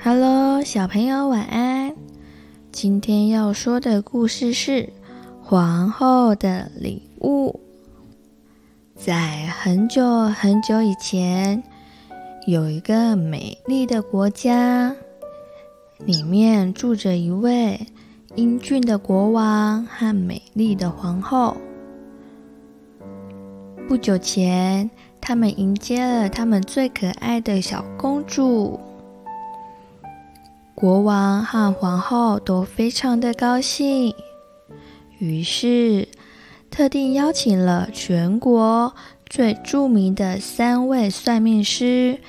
Hello，小朋友晚安。今天要说的故事是《皇后的礼物》。在很久很久以前，有一个美丽的国家，里面住着一位英俊的国王和美丽的皇后。不久前，他们迎接了他们最可爱的小公主。国王和皇后都非常的高兴，于是特地邀请了全国最著名的三位算命师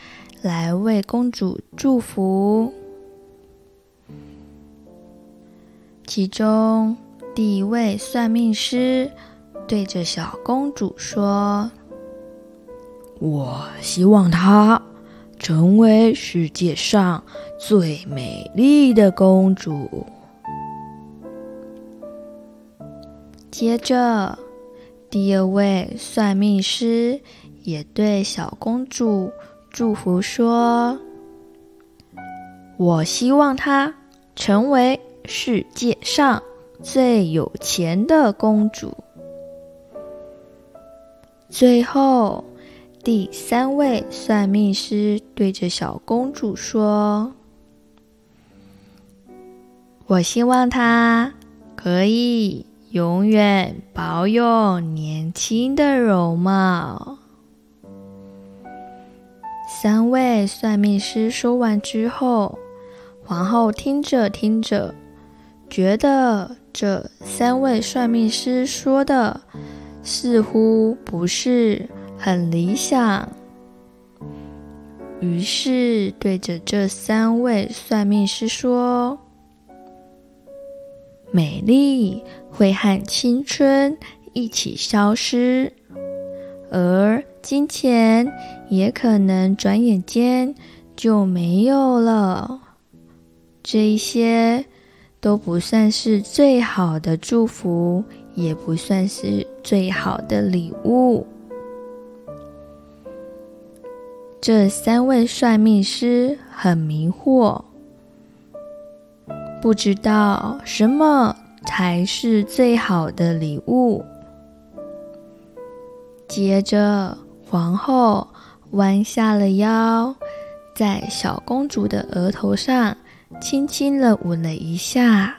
来为公主祝福。其中，第一位算命师对着小公主说：“我希望她成为世界上最美丽的公主。”接着，第二位算命师也对小公主祝福说：“我希望她成为世界上最有钱的公主。”最后，第三位算命师对着小公主说：“我希望她可以永远保有年轻的容貌。”三位算命师说完之后，皇后听着听着，觉得这三位算命师说的，似乎不是很理想，于是对着这三位算命师说：“美丽会和青春一起消失，而金钱也可能转眼间就没有了。这一些都不算是最好的祝福。”也不算是最好的礼物。这三位算命师很迷惑，不知道什么才是最好的礼物。接着，皇后弯下了腰，在小公主的额头上轻轻地吻了一下，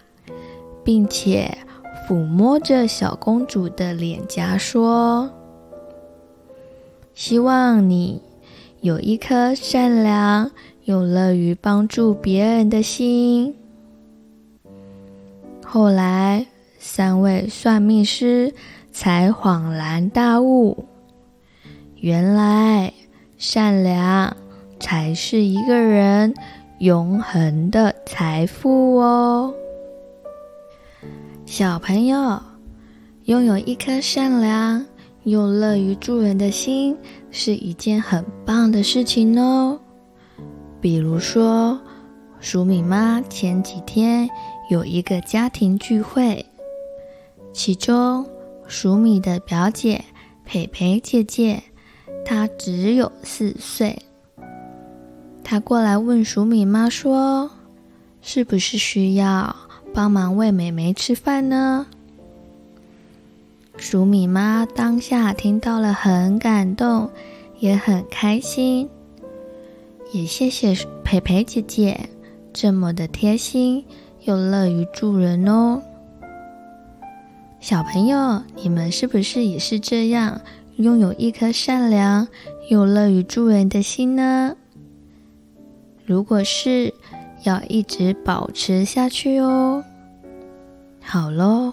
并且。抚摸着小公主的脸颊，说：“希望你有一颗善良又乐于帮助别人的心。”后来，三位算命师才恍然大悟，原来善良才是一个人永恒的财富哦。小朋友，拥有一颗善良又乐于助人的心是一件很棒的事情哦。比如说，黍米妈前几天有一个家庭聚会，其中黍米的表姐佩佩姐姐，她只有四岁，她过来问黍米妈说：“是不是需要？”帮忙喂妹妹吃饭呢。黍米妈当下听到了，很感动，也很开心，也谢谢佩佩姐姐这么的贴心又乐于助人哦。小朋友，你们是不是也是这样，拥有一颗善良又乐于助人的心呢？如果是，要一直保持下去哦。好喽，